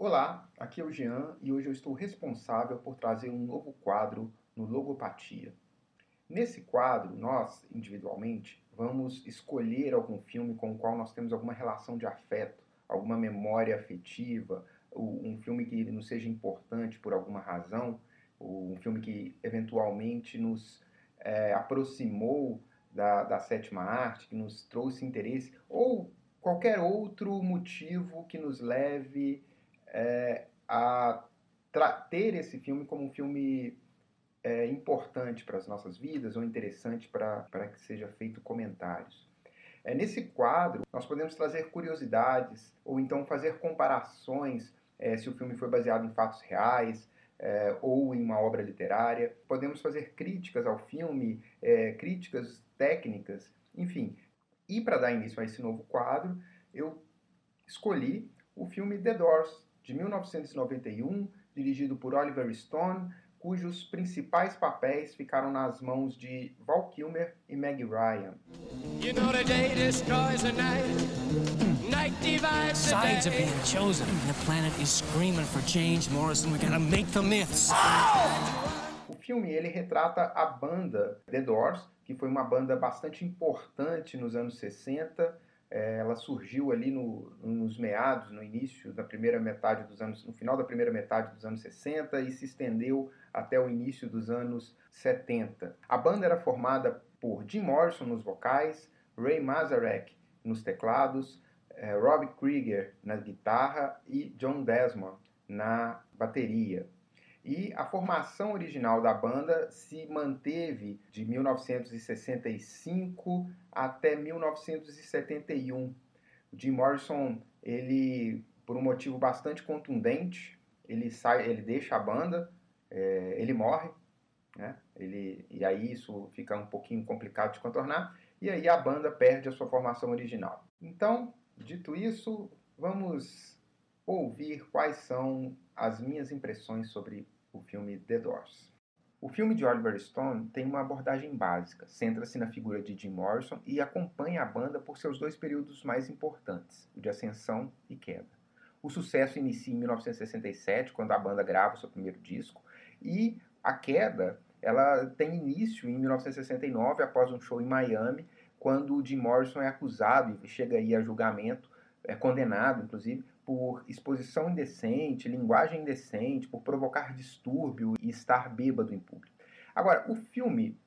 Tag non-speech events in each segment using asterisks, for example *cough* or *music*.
Olá, aqui é o Jean e hoje eu estou responsável por trazer um novo quadro no Logopatia. Nesse quadro, nós, individualmente, vamos escolher algum filme com o qual nós temos alguma relação de afeto, alguma memória afetiva, um filme que nos seja importante por alguma razão, um filme que eventualmente nos é, aproximou da, da sétima arte, que nos trouxe interesse, ou qualquer outro motivo que nos leve é, a ter esse filme como um filme é, importante para as nossas vidas ou interessante para que seja feito comentários. É, nesse quadro, nós podemos trazer curiosidades ou então fazer comparações é, se o filme foi baseado em fatos reais é, ou em uma obra literária. Podemos fazer críticas ao filme, é, críticas técnicas, enfim. E para dar início a esse novo quadro, eu escolhi o filme The Doors, de 1991, dirigido por Oliver Stone, cujos principais papéis ficaram nas mãos de Val Kilmer e Meg Ryan. You know the day destroys the night. Night divides the Sides are being chosen. The planet is screaming for change, Morrison. We gotta make the myths. O filme ele retrata a banda The Doors, que foi uma banda bastante importante nos anos 60 é, ela surgiu ali no, nos meados, no início da primeira metade dos anos, no final da primeira metade dos anos 60 e se estendeu até o início dos anos 70. A banda era formada por Jim Morrison nos vocais, Ray Mazarek nos teclados, é, Rob Krieger na guitarra e John Desmond na bateria. E a formação original da banda se manteve de 1965 até 1971. O Jim Morrison, ele, por um motivo bastante contundente, ele sai, ele deixa a banda, é, ele morre, né? Ele, e aí isso fica um pouquinho complicado de contornar, e aí a banda perde a sua formação original. Então, dito isso, vamos ouvir quais são as minhas impressões sobre o filme The Doors. O filme de Oliver Stone tem uma abordagem básica, centra-se na figura de Jim Morrison e acompanha a banda por seus dois períodos mais importantes, o de ascensão e queda. O sucesso inicia em 1967, quando a banda grava o seu primeiro disco, e a queda ela tem início em 1969, após um show em Miami, quando o Jim Morrison é acusado e chega aí a julgamento, é condenado, inclusive, por exposição indecente, linguagem indecente, por provocar distúrbio e estar bêbado em público. Agora, o filme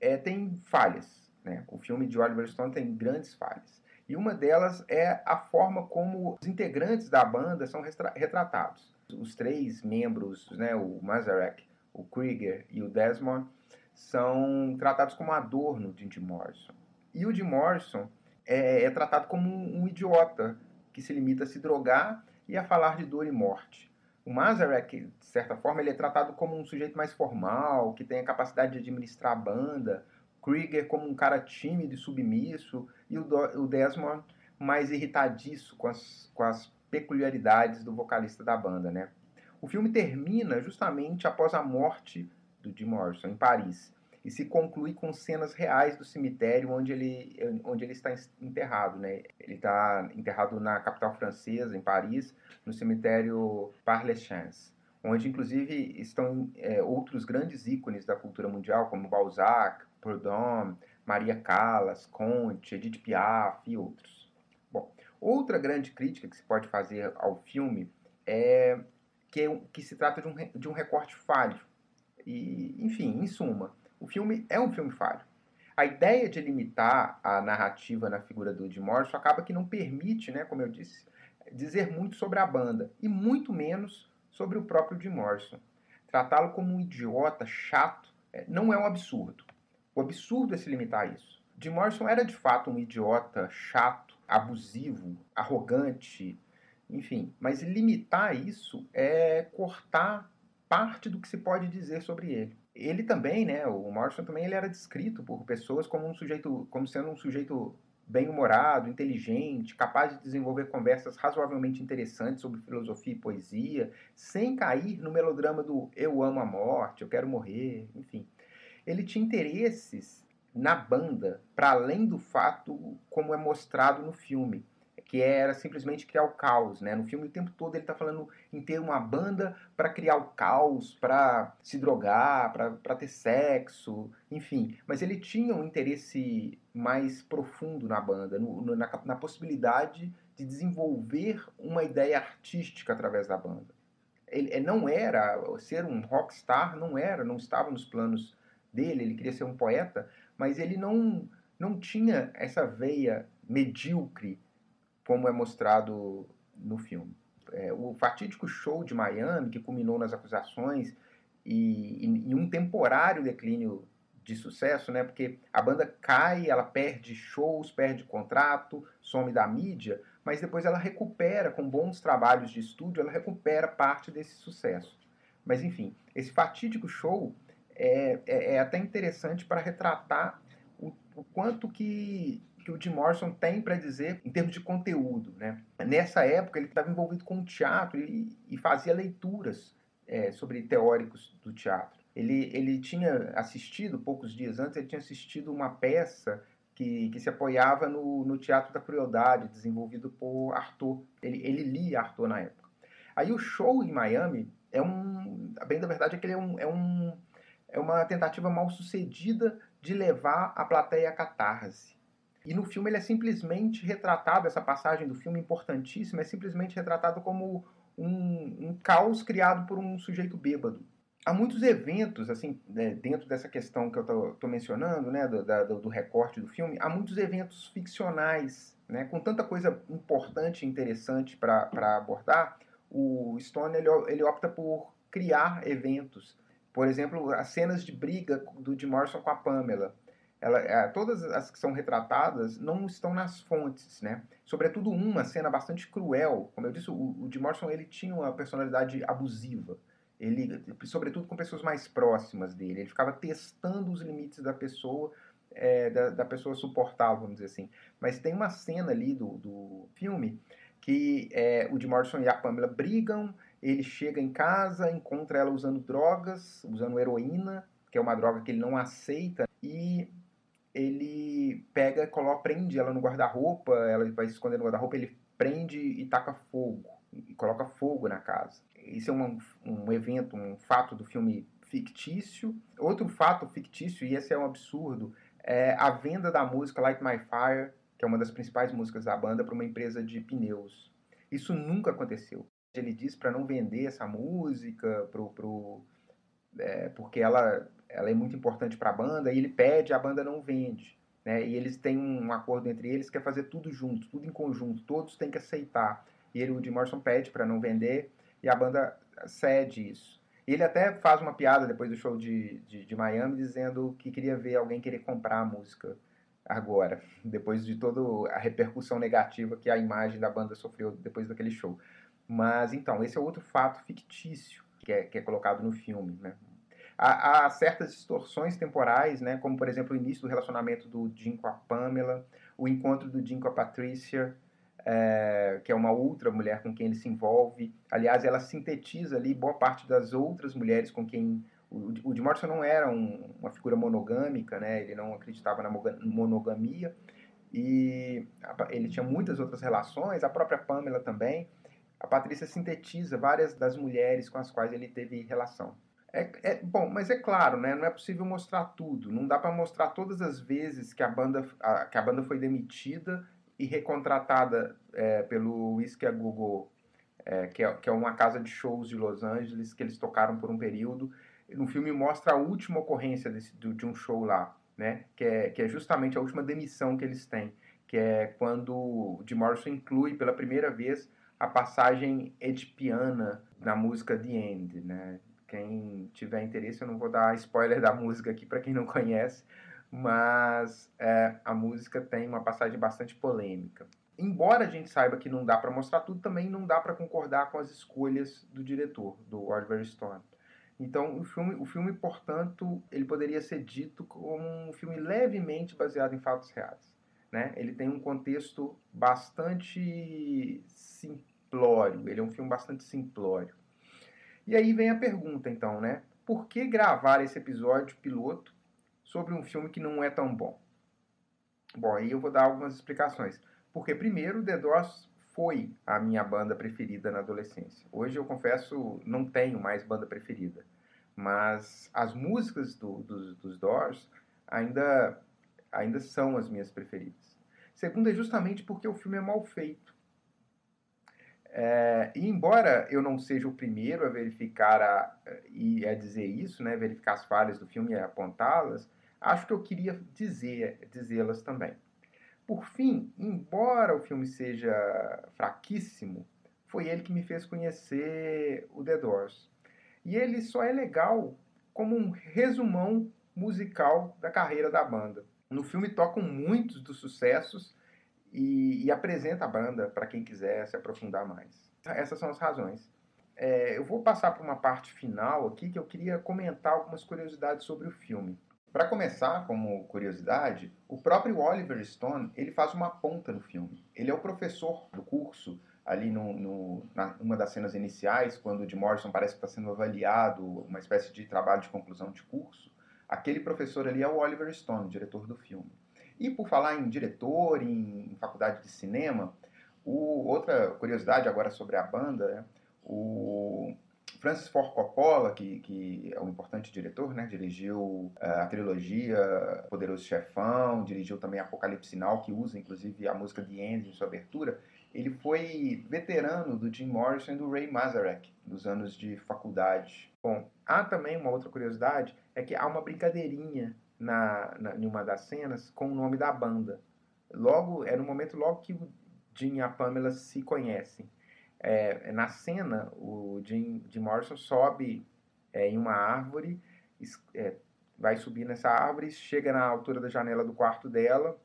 é, tem falhas. Né? O filme de Oliver Stone tem grandes falhas. E uma delas é a forma como os integrantes da banda são retratados. Os três membros, né, o Mazarek, o Krieger e o Desmond, são tratados como adorno de Jim Morrison. E o Jim Morrison é, é tratado como um, um idiota, que se limita a se drogar e a falar de dor e morte. O Mazarek, de certa forma, ele é tratado como um sujeito mais formal, que tem a capacidade de administrar a banda. Krieger como um cara tímido e submisso. E o, Desmond mais irritadiço com as, com as peculiaridades do vocalista da banda, né? O filme termina justamente após a morte do Jim Morrison, em Paris e se conclui com cenas reais do cemitério onde ele, onde ele está enterrado. Né? Ele está enterrado na capital francesa, em Paris, no cemitério Père-Lachaise, onde inclusive estão é, outros grandes ícones da cultura mundial, como Balzac, Proudhon, Maria Callas, Conte, Edith Piaf e outros. Bom, outra grande crítica que se pode fazer ao filme é que, é que se trata de um, de um recorte falho. E, enfim, em suma, o filme é um filme falho. A ideia de limitar a narrativa na figura do Jim Morrison acaba que não permite, né, como eu disse, dizer muito sobre a banda e muito menos sobre o próprio Jim Morrison. Tratá-lo como um idiota chato é, não é um absurdo. O absurdo é se limitar a isso. Jim Morrison era de fato um idiota chato, abusivo, arrogante, enfim, mas limitar isso é cortar parte do que se pode dizer sobre ele ele também, né, o Morrison também ele era descrito por pessoas como um sujeito, como sendo um sujeito bem-humorado, inteligente, capaz de desenvolver conversas razoavelmente interessantes sobre filosofia e poesia, sem cair no melodrama do eu amo a morte, eu quero morrer, enfim. Ele tinha interesses na banda, para além do fato como é mostrado no filme. Que era simplesmente criar o caos, né? No filme o tempo todo ele está falando em ter uma banda para criar o caos, para se drogar, para ter sexo, enfim. Mas ele tinha um interesse mais profundo na banda, no, na, na possibilidade de desenvolver uma ideia artística através da banda. Ele, ele não era ser um rockstar, não era, não estava nos planos dele. Ele queria ser um poeta, mas ele não não tinha essa veia medíocre como é mostrado no filme. É, o fatídico show de Miami, que culminou nas acusações e, e, e, um temporário declínio de sucesso, né? Porque a banda cai, ela perde shows, perde contrato, some da mídia, mas depois ela recupera com bons trabalhos de estúdio, ela recupera parte desse sucesso. Mas enfim, esse fatídico show é, é, é até interessante para retratar o, o quanto que que o Jim Morrison tem para dizer em termos de conteúdo. Né? Nessa época, ele estava envolvido com o teatro e, e fazia leituras é, sobre teóricos do teatro. Ele, ele tinha assistido, poucos dias antes, ele tinha assistido uma peça que, que se apoiava no, no Teatro da Crueldade, desenvolvido por Arthur. Ele, ele lia Arthur na época. Aí o show em Miami é um. Bem da verdade é que ele é, um, é, um, é uma tentativa mal sucedida de levar a plateia à catarse. E no filme ele é simplesmente retratado, essa passagem do filme importantíssima, é simplesmente retratado como um, um caos criado por um sujeito bêbado. Há muitos eventos, assim, né, dentro dessa questão que eu estou mencionando, né, do, da, do, recorte do filme, há muitos eventos ficcionais, né, com tanta coisa importante e interessante para abordar, o Stone ele, ele opta por criar eventos. Por exemplo, as cenas de briga do Jim Morrison com a Pamela ela, é, todas as que são retratadas não estão nas fontes, né? Sobretudo uma cena bastante cruel. Como eu disse, o, o Jim Morrison ele tinha uma personalidade abusiva. Ele, sobretudo com pessoas mais próximas dele, ele ficava testando os limites da pessoa, é, da, da, pessoa suportável, vamos dizer assim. Mas tem uma cena ali do, do filme que é, o Jim Morrison e a Pamela brigam, ele chega em casa, encontra ela usando drogas, usando heroína, que é uma droga que ele não aceita, e ele pega, coloca, prende ela no guarda-roupa, ela vai se esconder no guarda-roupa, ele prende e taca fogo, e coloca fogo na casa. Isso é um, um evento, um fato do filme fictício. Outro fato fictício, e esse é um absurdo, é a venda da música Light My Fire, que é uma das principais músicas da banda, para uma empresa de pneus. Isso nunca aconteceu. Ele diz para não vender essa música pro, pro, é, porque ela ela é muito importante para a banda, e ele pede, a banda não vende. Né? E eles têm um acordo entre eles que é fazer tudo junto, tudo em conjunto, todos têm que aceitar. E ele, o Jim Morrison pede para não vender, e a banda cede isso. Ele até faz uma piada depois do show de, de, de Miami, dizendo que queria ver alguém querer comprar a música agora, *laughs* depois de toda a repercussão negativa que a imagem da banda sofreu depois daquele show. Mas então, esse é outro fato fictício que é, que é colocado no filme, né? Há, há, certas distorções temporais, né, como por exemplo o início do relacionamento do Jim com a Pamela, o encontro do Jim com a Patricia, é, que é uma outra mulher com quem ele se envolve. Aliás, ela sintetiza ali boa parte das outras mulheres com quem o, o Jim Morrison não era um, uma figura monogâmica, né, ele não acreditava na monogamia e ele tinha muitas outras relações, a própria Pamela também. A Patrícia sintetiza várias das mulheres com as quais ele teve relação. É, é, bom, mas é claro, né? Não é possível mostrar tudo. Não dá para mostrar todas as vezes que a banda, a, que a banda foi demitida e recontratada é, pelo Whiskey a Google, é, que, é, que é uma casa de shows de Los Angeles que eles tocaram por um período. No filme mostra a última ocorrência desse, de um show lá, né? Que é, que é justamente a última demissão que eles têm, que é quando o Jim Morrison inclui pela primeira vez a passagem edipiana na música The End, né? Quem tiver interesse, eu não vou dar spoiler da música aqui para quem não conhece, mas é, a música tem uma passagem bastante polêmica. Embora a gente saiba que não dá para mostrar tudo, também não dá para concordar com as escolhas do diretor, do Oliver Stone. Então, o filme, o filme, portanto, ele poderia ser dito como um filme levemente baseado em fatos reais. Né? Ele tem um contexto bastante simplório, ele é um filme bastante simplório. E aí vem a pergunta, então, né? Por que gravar esse episódio piloto sobre um filme que não é tão bom? Bom, aí eu vou dar algumas explicações. Porque, primeiro, The Doors foi a minha banda preferida na adolescência. Hoje, eu confesso, não tenho mais banda preferida. Mas as músicas do, do, dos Doors ainda, ainda são as minhas preferidas. Segundo, é justamente porque o filme é mal feito. É, e embora eu não seja o primeiro a verificar a, e a dizer isso, né, verificar as falhas do filme e apontá-las, acho que eu queria dizer dizê-las também. Por fim, embora o filme seja fraquíssimo, foi ele que me fez conhecer o The Doors. E ele só é legal como um resumão musical da carreira da banda. No filme tocam muitos dos sucessos e, e apresenta a banda para quem quiser se aprofundar mais. Essas são as razões. É, eu vou passar para uma parte final aqui que eu queria comentar algumas curiosidades sobre o filme. Para começar, como curiosidade, o próprio Oliver Stone ele faz uma ponta no filme. Ele é o professor do curso ali no, no, na, numa das cenas iniciais, quando o Jim Morrison parece que está sendo avaliado, uma espécie de trabalho de conclusão de curso. Aquele professor ali é o Oliver Stone, diretor do filme. E por falar em diretor, em, faculdade de cinema, o, outra curiosidade agora sobre a banda, né? o Francis Ford Coppola, que, que é um importante diretor, né? dirigiu uh, a trilogia Poderoso Chefão, dirigiu também Apocalipse Sinal, que usa inclusive a música The End em sua abertura. Ele foi veterano do Jim Morrison e do Ray Manzarek, dos anos de faculdade. Bom, há também uma outra curiosidade, é que há uma brincadeirinha na, na, em uma das cenas com o nome da banda. Logo, é no momento logo que o Jim e a Pamela se conhecem. É, na cena, o Jim, Jim Morrison sobe é, em uma árvore, é, vai subir nessa árvore, chega na altura da janela do quarto dela,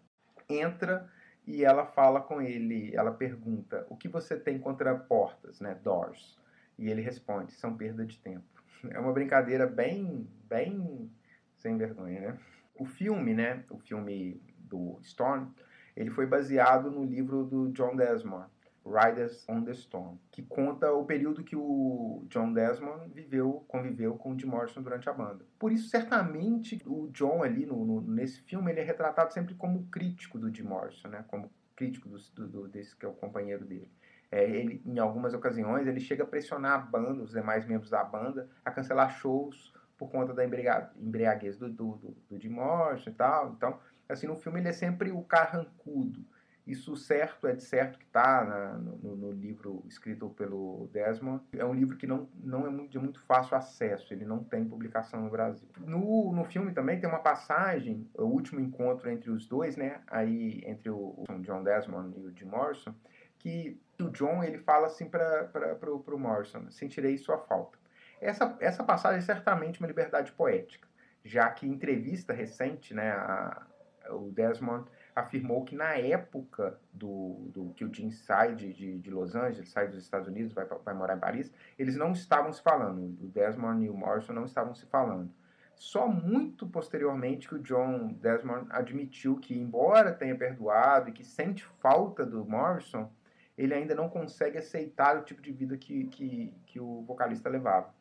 entra e ela fala com ele, ela pergunta, o que você tem contra portas, né, doors? E ele responde, são perda de tempo. *laughs* É uma brincadeira bem, bem sem vergonha, né? O filme, né, o filme do Storm, ele foi baseado no livro do John Desmond, Riders on the Storm, que conta o período que o John Desmond viveu, conviveu com o Jim Morrison durante a banda. Por isso, certamente, o John ali no, no, nesse filme ele é retratado sempre como crítico do Jim Morrison, né? Como crítico do, do, desse que é o companheiro dele. É, ele, em algumas ocasiões, ele chega a pressionar a banda, os demais membros da banda, a cancelar shows por conta da embriaguez do, do, do, do Jim Morrison e tal. Então, assim, no filme ele é sempre o carrancudo. Isso certo é de certo que está no, no, livro escrito pelo Desmond. É um livro que não, não é de muito fácil acesso, ele não tem publicação no Brasil. No, no filme também tem uma passagem, o último encontro entre os dois, né? Aí entre o, o John Desmond e o Jim Morrison, que o John ele fala assim para o Morrison: sentirei sua falta. Essa, essa passagem é certamente uma liberdade poética, já que em entrevista recente, né, a, o Desmond afirmou que na época do, do que o Jim sai de, de, de, Los Angeles, sai dos Estados Unidos, vai, vai morar em Paris, eles não estavam se falando, o Desmond e o Morrison não estavam se falando. Só muito posteriormente que o John Desmond admitiu que, embora tenha perdoado e que sente falta do Morrison, ele ainda não consegue aceitar o tipo de vida que, que, que o vocalista levava.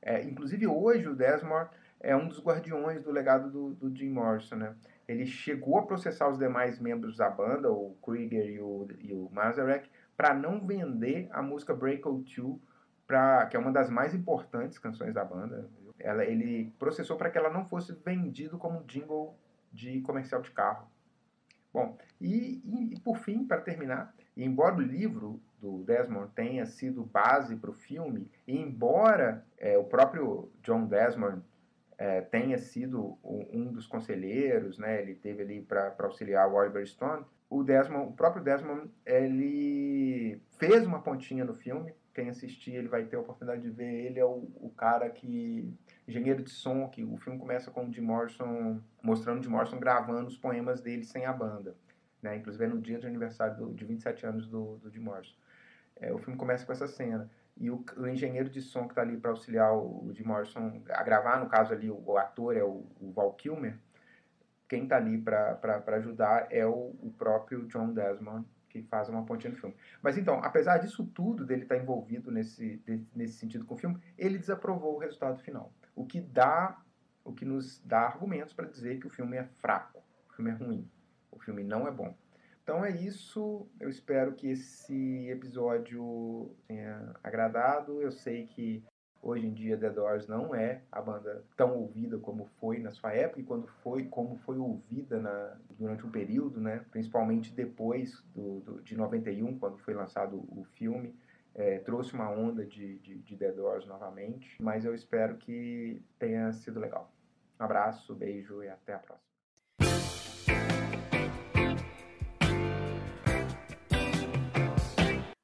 É, inclusive hoje o Desmond é um dos guardiões do legado do, do Jim Morrison, né? Ele chegou a processar os demais membros da banda, o Krieger e o, e o Mazarek, para não vender a música Break Out 2, pra, que é uma das mais importantes canções da banda. Ela, ele processou para que ela não fosse vendido como jingle de comercial de carro. Bom, e, e por fim, para terminar, embora o livro do Desmond tenha sido base para o filme, e embora é, o próprio John Desmond é, tenha sido um dos conselheiros, né, ele teve ali para auxiliar o Oliver Stone, o Desmond, o próprio Desmond, ele fez uma pontinha no filme. Quem assistir, ele vai ter a oportunidade de ver. Ele é o, o cara que engenheiro de som, que o filme começa com o Jim Morrison mostrando o Jim Morrison gravando os poemas dele sem a banda, né? Inclusive é no dia de aniversário do, de 27 anos do, do Jim Morrison. É, o filme começa com essa cena. E o, o engenheiro de som que está ali para auxiliar o, Jim Morrison a gravar, no caso ali, o, o ator é o, o, Val Kilmer. Quem está ali para ajudar é o, o próprio John Desmond, que faz uma pontinha no filme. Mas então, apesar disso tudo, dele estar tá envolvido nesse, nesse sentido com o filme, ele desaprovou o resultado final. O que dá, o que nos dá argumentos para dizer que o filme é fraco, o filme é ruim, o filme não é bom. Então é isso. Eu espero que esse episódio tenha agradado. Eu sei que hoje em dia The Doors não é a banda tão ouvida como foi na sua época e quando foi como foi ouvida na, durante um período, né? Principalmente depois do, do de 91, quando foi lançado o filme. É, trouxe uma onda de, de, de The Doors novamente, mas eu espero que tenha sido legal. Um abraço, beijo e até a próxima.